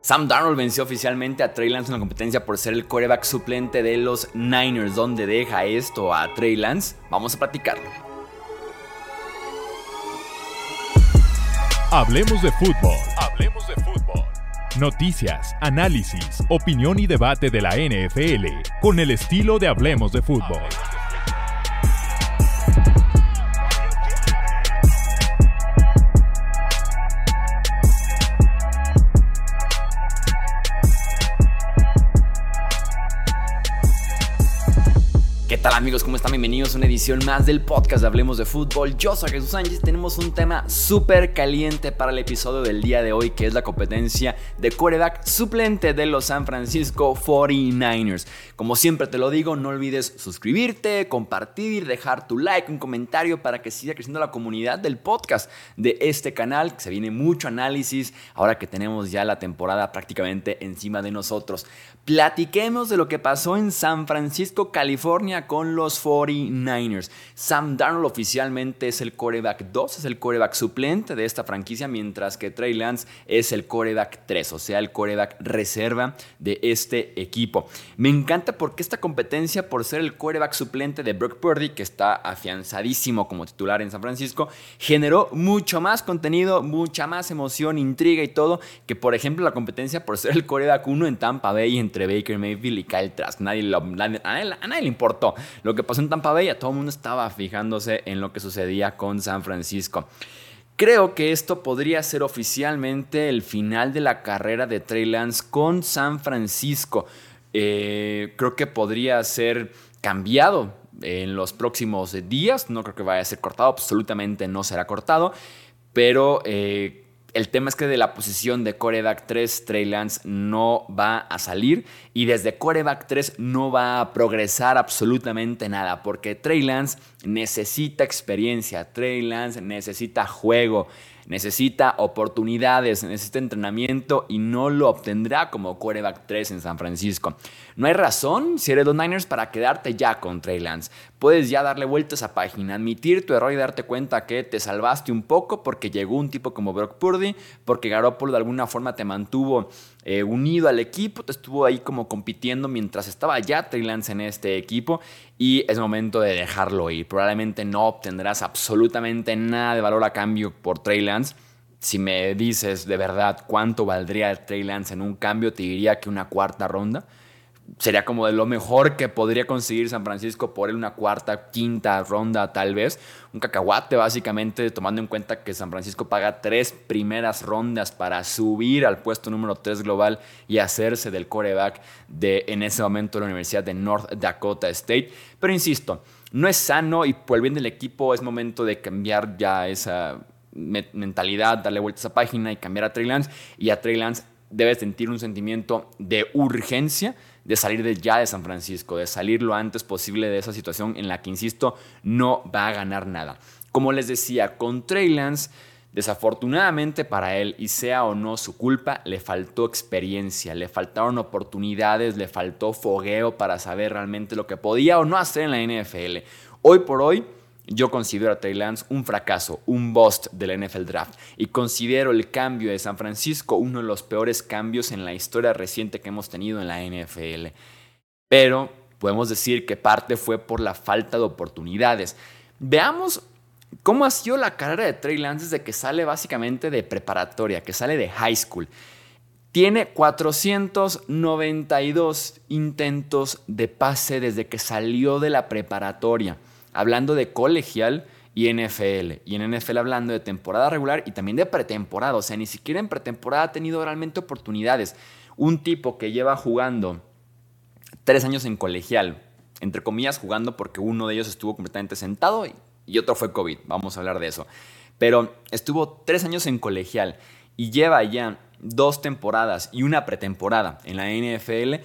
Sam Darnold venció oficialmente a Trey Lance en la competencia por ser el quarterback suplente de los Niners. ¿Dónde deja esto a Trey Lance? Vamos a platicarlo. Hablemos de fútbol. Hablemos de fútbol. Noticias, análisis, opinión y debate de la NFL con el estilo de Hablemos de fútbol. Amigos? ¿Cómo están? Bienvenidos a una edición más del podcast de Hablemos de Fútbol. Yo soy Jesús Sánchez. Tenemos un tema súper caliente para el episodio del día de hoy, que es la competencia de quarterback suplente de los San Francisco 49ers. Como siempre te lo digo, no olvides suscribirte, compartir, dejar tu like, un comentario para que siga creciendo la comunidad del podcast de este canal, se viene mucho análisis ahora que tenemos ya la temporada prácticamente encima de nosotros. Platiquemos de lo que pasó en San Francisco, California con los 49ers. Sam Darnold oficialmente es el coreback 2, es el coreback suplente de esta franquicia, mientras que Trey Lance es el coreback 3, o sea, el coreback reserva de este equipo. Me encanta porque esta competencia, por ser el coreback suplente de Brock Purdy, que está afianzadísimo como titular en San Francisco, generó mucho más contenido, mucha más emoción, intriga y todo, que por ejemplo la competencia por ser el coreback 1 en Tampa Bay entre Baker Mayfield y Kyle Trask. Nadie, a nadie le importó. Lo que pasó en Tampa Bay, todo el mundo estaba fijándose en lo que sucedía con San Francisco. Creo que esto podría ser oficialmente el final de la carrera de Trey Lance con San Francisco. Eh, creo que podría ser cambiado en los próximos días. No creo que vaya a ser cortado, absolutamente no será cortado. Pero eh, el tema es que de la posición de coreback 3, Trey Lance no va a salir y desde coreback 3 no va a progresar absolutamente nada porque Trey Lance necesita experiencia, Trey Lance necesita juego, necesita oportunidades, necesita entrenamiento y no lo obtendrá como quarterback 3 en San Francisco. No hay razón, si eres los Niners, para quedarte ya con Trey Lance. Puedes ya darle vuelta a esa página, admitir tu error y darte cuenta que te salvaste un poco porque llegó un tipo como Brock Purdy, porque Garoppolo de alguna forma te mantuvo eh, unido al equipo, estuvo ahí como compitiendo mientras estaba ya Trey Lance en este equipo y es momento de dejarlo ir. Probablemente no obtendrás absolutamente nada de valor a cambio por Trey Lance. Si me dices de verdad cuánto valdría el Trey Lance en un cambio, te diría que una cuarta ronda sería como de lo mejor que podría conseguir San Francisco por él una cuarta, quinta ronda tal vez. Un cacahuate básicamente tomando en cuenta que San Francisco paga tres primeras rondas para subir al puesto número 3 global y hacerse del coreback de en ese momento la Universidad de North Dakota State. Pero insisto, no es sano y por el bien del equipo es momento de cambiar ya esa mentalidad, darle vuelta a esa página y cambiar a Trey Lance. Y a Trey Lance debe sentir un sentimiento de urgencia de salir de ya de San Francisco, de salir lo antes posible de esa situación en la que, insisto, no va a ganar nada. Como les decía, con Trey Lance, desafortunadamente para él, y sea o no su culpa, le faltó experiencia, le faltaron oportunidades, le faltó fogueo para saber realmente lo que podía o no hacer en la NFL. Hoy por hoy, yo considero a Trey Lance un fracaso, un bust del NFL Draft y considero el cambio de San Francisco uno de los peores cambios en la historia reciente que hemos tenido en la NFL. Pero podemos decir que parte fue por la falta de oportunidades. Veamos cómo ha sido la carrera de Trey Lance desde que sale básicamente de preparatoria, que sale de high school. Tiene 492 intentos de pase desde que salió de la preparatoria hablando de colegial y NFL. Y en NFL hablando de temporada regular y también de pretemporada. O sea, ni siquiera en pretemporada ha tenido realmente oportunidades. Un tipo que lleva jugando tres años en colegial, entre comillas jugando porque uno de ellos estuvo completamente sentado y, y otro fue COVID. Vamos a hablar de eso. Pero estuvo tres años en colegial y lleva ya dos temporadas y una pretemporada en la NFL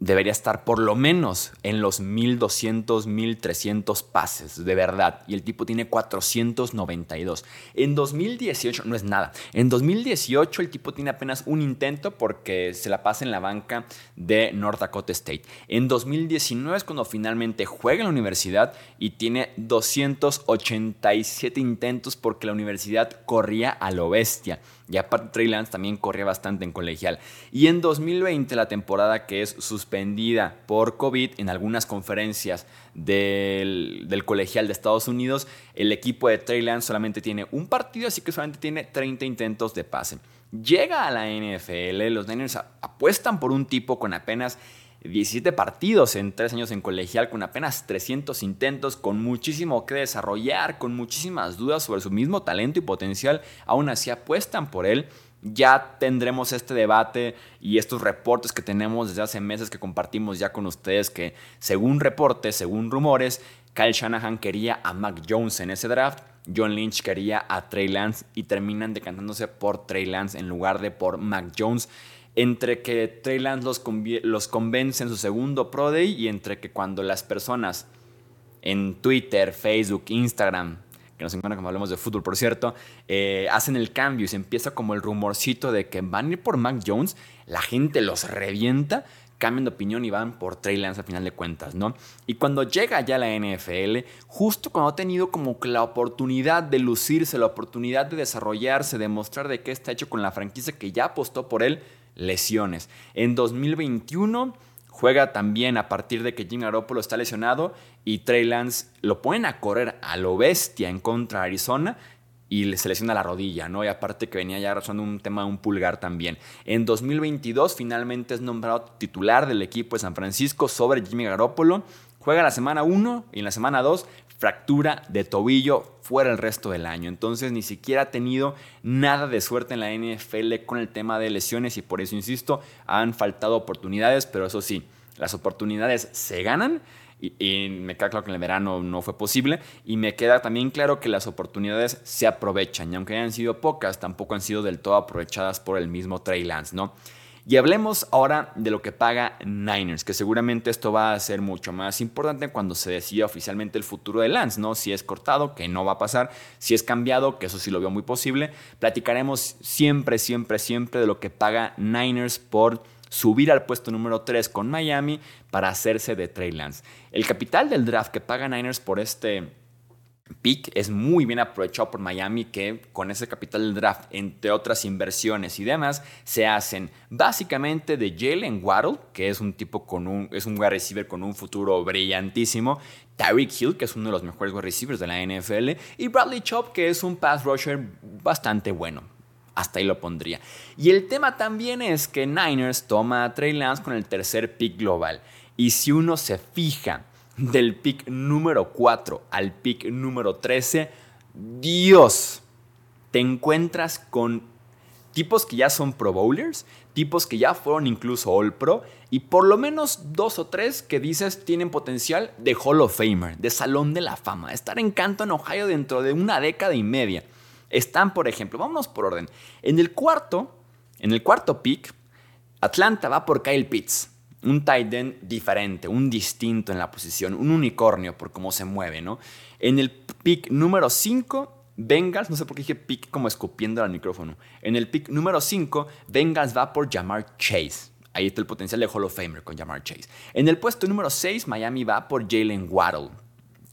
debería estar por lo menos en los 1200, 1300 pases, de verdad. Y el tipo tiene 492. En 2018, no es nada. En 2018 el tipo tiene apenas un intento porque se la pasa en la banca de North Dakota State. En 2019 es cuando finalmente juega en la universidad y tiene 287 intentos porque la universidad corría a lo bestia. Y aparte Trey Lance también corría bastante en colegial. Y en 2020, la temporada que es suspendida por COVID en algunas conferencias del, del, colegial de Estados Unidos, el equipo de Trey Lance solamente tiene un partido, así que solamente tiene 30 intentos de pase. Llega a la NFL, los Niners apuestan por un tipo con apenas 17 partidos en 3 años en colegial, con apenas 300 intentos, con muchísimo que desarrollar, con muchísimas dudas sobre su mismo talento y potencial, aún así apuestan por él. Ya tendremos este debate y estos reportes que tenemos desde hace meses que compartimos ya con ustedes que según reportes, según rumores, Kyle Shanahan quería a Mac Jones en ese draft, John Lynch quería a Trey Lance y terminan decantándose por Trey Lance en lugar de por Mac Jones entre que Trey Lance los, los convence en su segundo Pro Day y entre que cuando las personas en Twitter, Facebook, Instagram, que nos encuentran cuando hablamos de fútbol, por cierto, eh, hacen el cambio y se empieza como el rumorcito de que van a ir por Mac Jones, la gente los revienta, cambian de opinión y van por Trey Lance al final de cuentas, ¿no? Y cuando llega ya la NFL, justo cuando ha tenido como la oportunidad de lucirse, la oportunidad de desarrollarse, de mostrar de qué está hecho con la franquicia que ya apostó por él, lesiones. En 2021 juega también a partir de que Jim Garoppolo está lesionado y Trey Lance lo ponen a correr a lo bestia en contra de Arizona y se lesiona la rodilla, ¿no? Y aparte que venía ya rozando un tema de un pulgar también. En 2022 finalmente es nombrado titular del equipo de San Francisco sobre Jimmy Garoppolo. Juega la semana 1 y en la semana 2 fractura de tobillo fuera el resto del año. Entonces ni siquiera ha tenido nada de suerte en la NFL con el tema de lesiones y por eso insisto, han faltado oportunidades, pero eso sí, las oportunidades se ganan. Y, me queda claro que en el verano no fue posible. Y me queda también claro que las oportunidades se aprovechan. Y aunque hayan sido pocas, tampoco han sido del todo aprovechadas por el mismo Trey Lance, ¿no? Y hablemos ahora de lo que paga Niners, que seguramente esto va a ser mucho más importante cuando se decida oficialmente el futuro de Lance, ¿no? Si es cortado, que no va a pasar, si es cambiado, que eso sí lo veo muy posible. Platicaremos siempre, siempre, siempre de lo que paga Niners por subir al puesto número 3 con Miami para hacerse de Trey Lance. El capital del draft que paga Niners por este pick es muy bien aprovechado por Miami que con ese capital del draft, entre otras inversiones y demás, se hacen básicamente de Jalen Waddle, que es un tipo con un, es un wide receiver con un futuro brillantísimo, Tyreek Hill, que es uno de los mejores wide receivers de la NFL, y Bradley Chop, que es un pass rusher bastante bueno. Hasta ahí lo pondría. Y el tema también es que Niners toma a Trey Lance con el tercer pick global. Y si uno se fija del pick número 4 al pick número 13, Dios, te encuentras con tipos que ya son Pro Bowlers, tipos que ya fueron incluso All Pro y por lo menos dos o tres que dices tienen potencial de Hall of Famer, de Salón de la Fama, estar en Canton, Ohio dentro de una década y media. Están, por ejemplo, vámonos por orden. En el cuarto, en el cuarto pick, Atlanta va por Kyle Pitts un tight end diferente, un distinto en la posición, un unicornio por cómo se mueve, ¿no? En el pick número 5, Bengals, no sé por qué dije pick como escupiendo al micrófono. En el pick número 5, Bengals va por Jamar Chase. Ahí está el potencial de Hall of Famer con Jamar Chase. En el puesto número 6, Miami va por Jalen Waddle,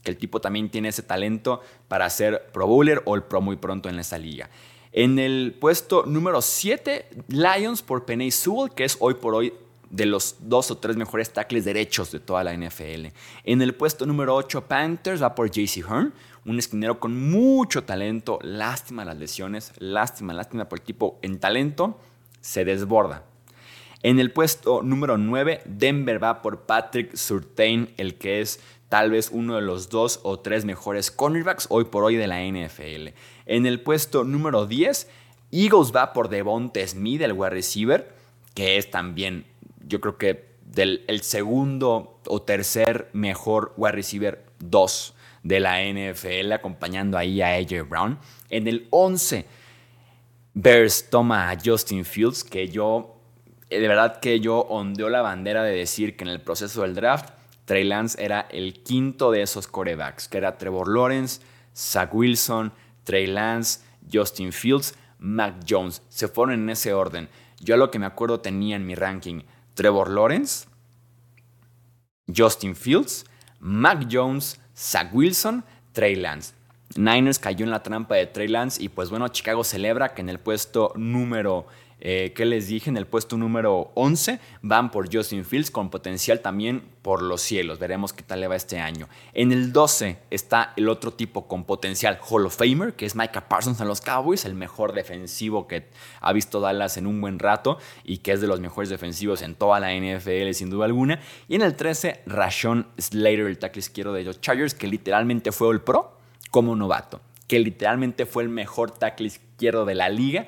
que el tipo también tiene ese talento para ser Pro Bowler o el Pro muy pronto en esa liga. En el puesto número 7, Lions por Penny Sewell, que es hoy por hoy de los dos o tres mejores tackles derechos de toda la NFL. En el puesto número 8, Panthers va por JC Hearn, un esquinero con mucho talento. Lástima las lesiones, lástima, lástima por el tipo en talento, se desborda. En el puesto número 9, Denver va por Patrick Surtain, el que es tal vez uno de los dos o tres mejores cornerbacks hoy por hoy de la NFL. En el puesto número 10, Eagles va por Devonte Smith, el wide receiver, que es también yo creo que del el segundo o tercer mejor wide receiver 2 de la NFL, acompañando ahí a AJ Brown. En el 11, Bears toma a Justin Fields, que yo, eh, de verdad que yo ondeó la bandera de decir que en el proceso del draft, Trey Lance era el quinto de esos corebacks, que era Trevor Lawrence, Zach Wilson, Trey Lance, Justin Fields, Mac Jones. Se fueron en ese orden. Yo lo que me acuerdo tenía en mi ranking Trevor Lawrence, Justin Fields, Mac Jones, Zach Wilson, Trey Lance. Niners cayó en la trampa de Trey Lance y pues bueno, Chicago celebra que en el puesto número eh, que les dije, en el puesto número 11 van por Justin Fields con potencial también por los cielos. Veremos qué tal le va este año. En el 12 está el otro tipo con potencial Hall of Famer, que es Micah Parsons en los Cowboys, el mejor defensivo que ha visto Dallas en un buen rato y que es de los mejores defensivos en toda la NFL sin duda alguna. Y en el 13, Rashon Slater, el tackle izquierdo de los Chargers, que literalmente fue el pro como novato, que literalmente fue el mejor tackle izquierdo de la liga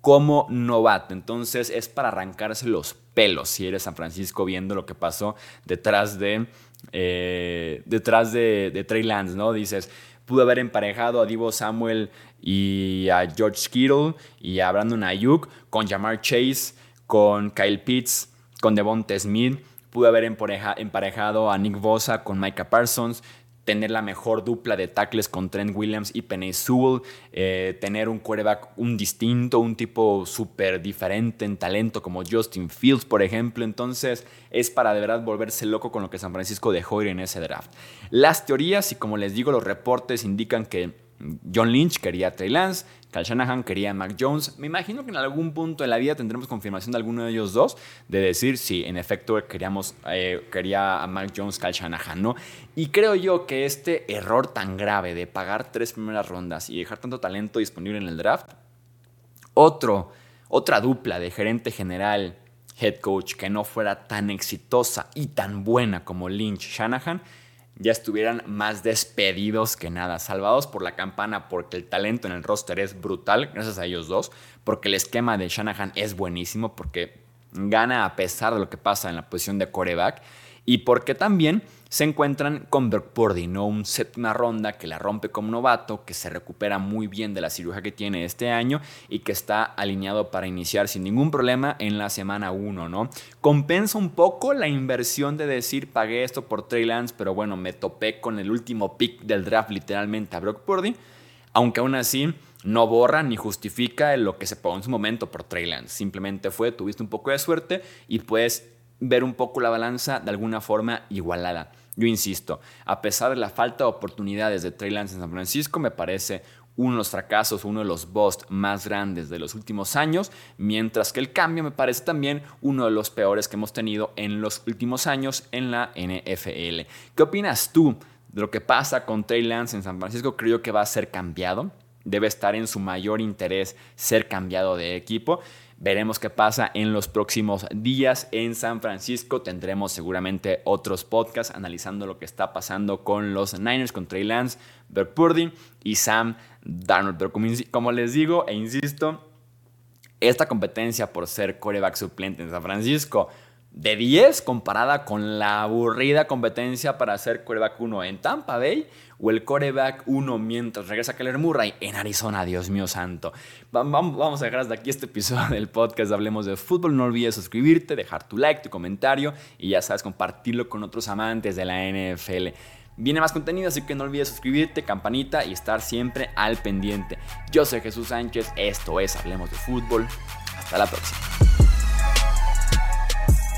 como novato. Entonces es para arrancarse los pelos si eres San Francisco viendo lo que pasó detrás de, eh, detrás de, Trey Lance, ¿no? Dices, pudo haber emparejado a Divo Samuel y a George Kittle y a Brandon Ayuk con Jamar Chase, con Kyle Pitts, con Devonta Smith. Pudo haber emparejado a Nick Bosa con Micah Parsons tener la mejor dupla de tackles con Trent Williams y Penny Sewell, eh, tener un quarterback un distinto, un tipo súper diferente en talento como Justin Fields, por ejemplo. Entonces es para de verdad volverse loco con lo que San Francisco dejó ir en ese draft. Las teorías y como les digo, los reportes indican que John Lynch quería a Trey Lance, Cal Shanahan quería a Mac Jones. Me imagino que en algún punto de la vida tendremos confirmación de alguno de ellos dos de decir si en efecto queríamos, eh, quería a Mac Jones, Cal Shanahan, ¿no? Y creo yo que este error tan grave de pagar tres primeras rondas y dejar tanto talento disponible en el draft, otro, otra dupla de gerente general, head coach que no fuera tan exitosa y tan buena como Lynch Shanahan, ya estuvieran más despedidos que nada, salvados por la campana porque el talento en el roster es brutal, gracias a ellos dos, porque el esquema de Shanahan es buenísimo, porque gana a pesar de lo que pasa en la posición de coreback y porque también se encuentran con Brock Purdy, ¿no? Un séptima ronda que la rompe como novato, que se recupera muy bien de la cirugía que tiene este año y que está alineado para iniciar sin ningún problema en la semana 1, ¿no? Compensa un poco la inversión de decir pagué esto por Trey Lance, pero bueno, me topé con el último pick del draft literalmente a Brock Purdy, aunque aún así no borra ni justifica lo que se pagó en su momento por Trey Lance. Simplemente fue, tuviste un poco de suerte y puedes ver un poco la balanza de alguna forma igualada. Yo insisto, a pesar de la falta de oportunidades de Trey Lance en San Francisco, me parece uno de los fracasos, uno de los busts más grandes de los últimos años, mientras que el cambio me parece también uno de los peores que hemos tenido en los últimos años en la NFL. ¿Qué opinas tú de lo que pasa con Trey Lance en San Francisco? Creo que va a ser cambiado. Debe estar en su mayor interés ser cambiado de equipo. Veremos qué pasa en los próximos días en San Francisco. Tendremos seguramente otros podcasts analizando lo que está pasando con los Niners, con Trey Lance, Bert Purdy y Sam Darnold. Pero como, les digo e insisto, esta competencia por ser coreback suplente en San Francisco de 10 comparada con la aburrida competencia para ser coreback 1 en Tampa Bay o el coreback 1 mientras regresa Keller Murray en Arizona, Dios mío santo. Vamos a dejar hasta aquí este episodio del podcast Hablemos de Fútbol. No olvides suscribirte, dejar tu like, tu comentario y ya sabes, compartirlo con otros amantes de la NFL. Viene más contenido, así que no olvides suscribirte, campanita y estar siempre al pendiente. Yo soy Jesús Sánchez, esto es Hablemos de Fútbol. Hasta la próxima.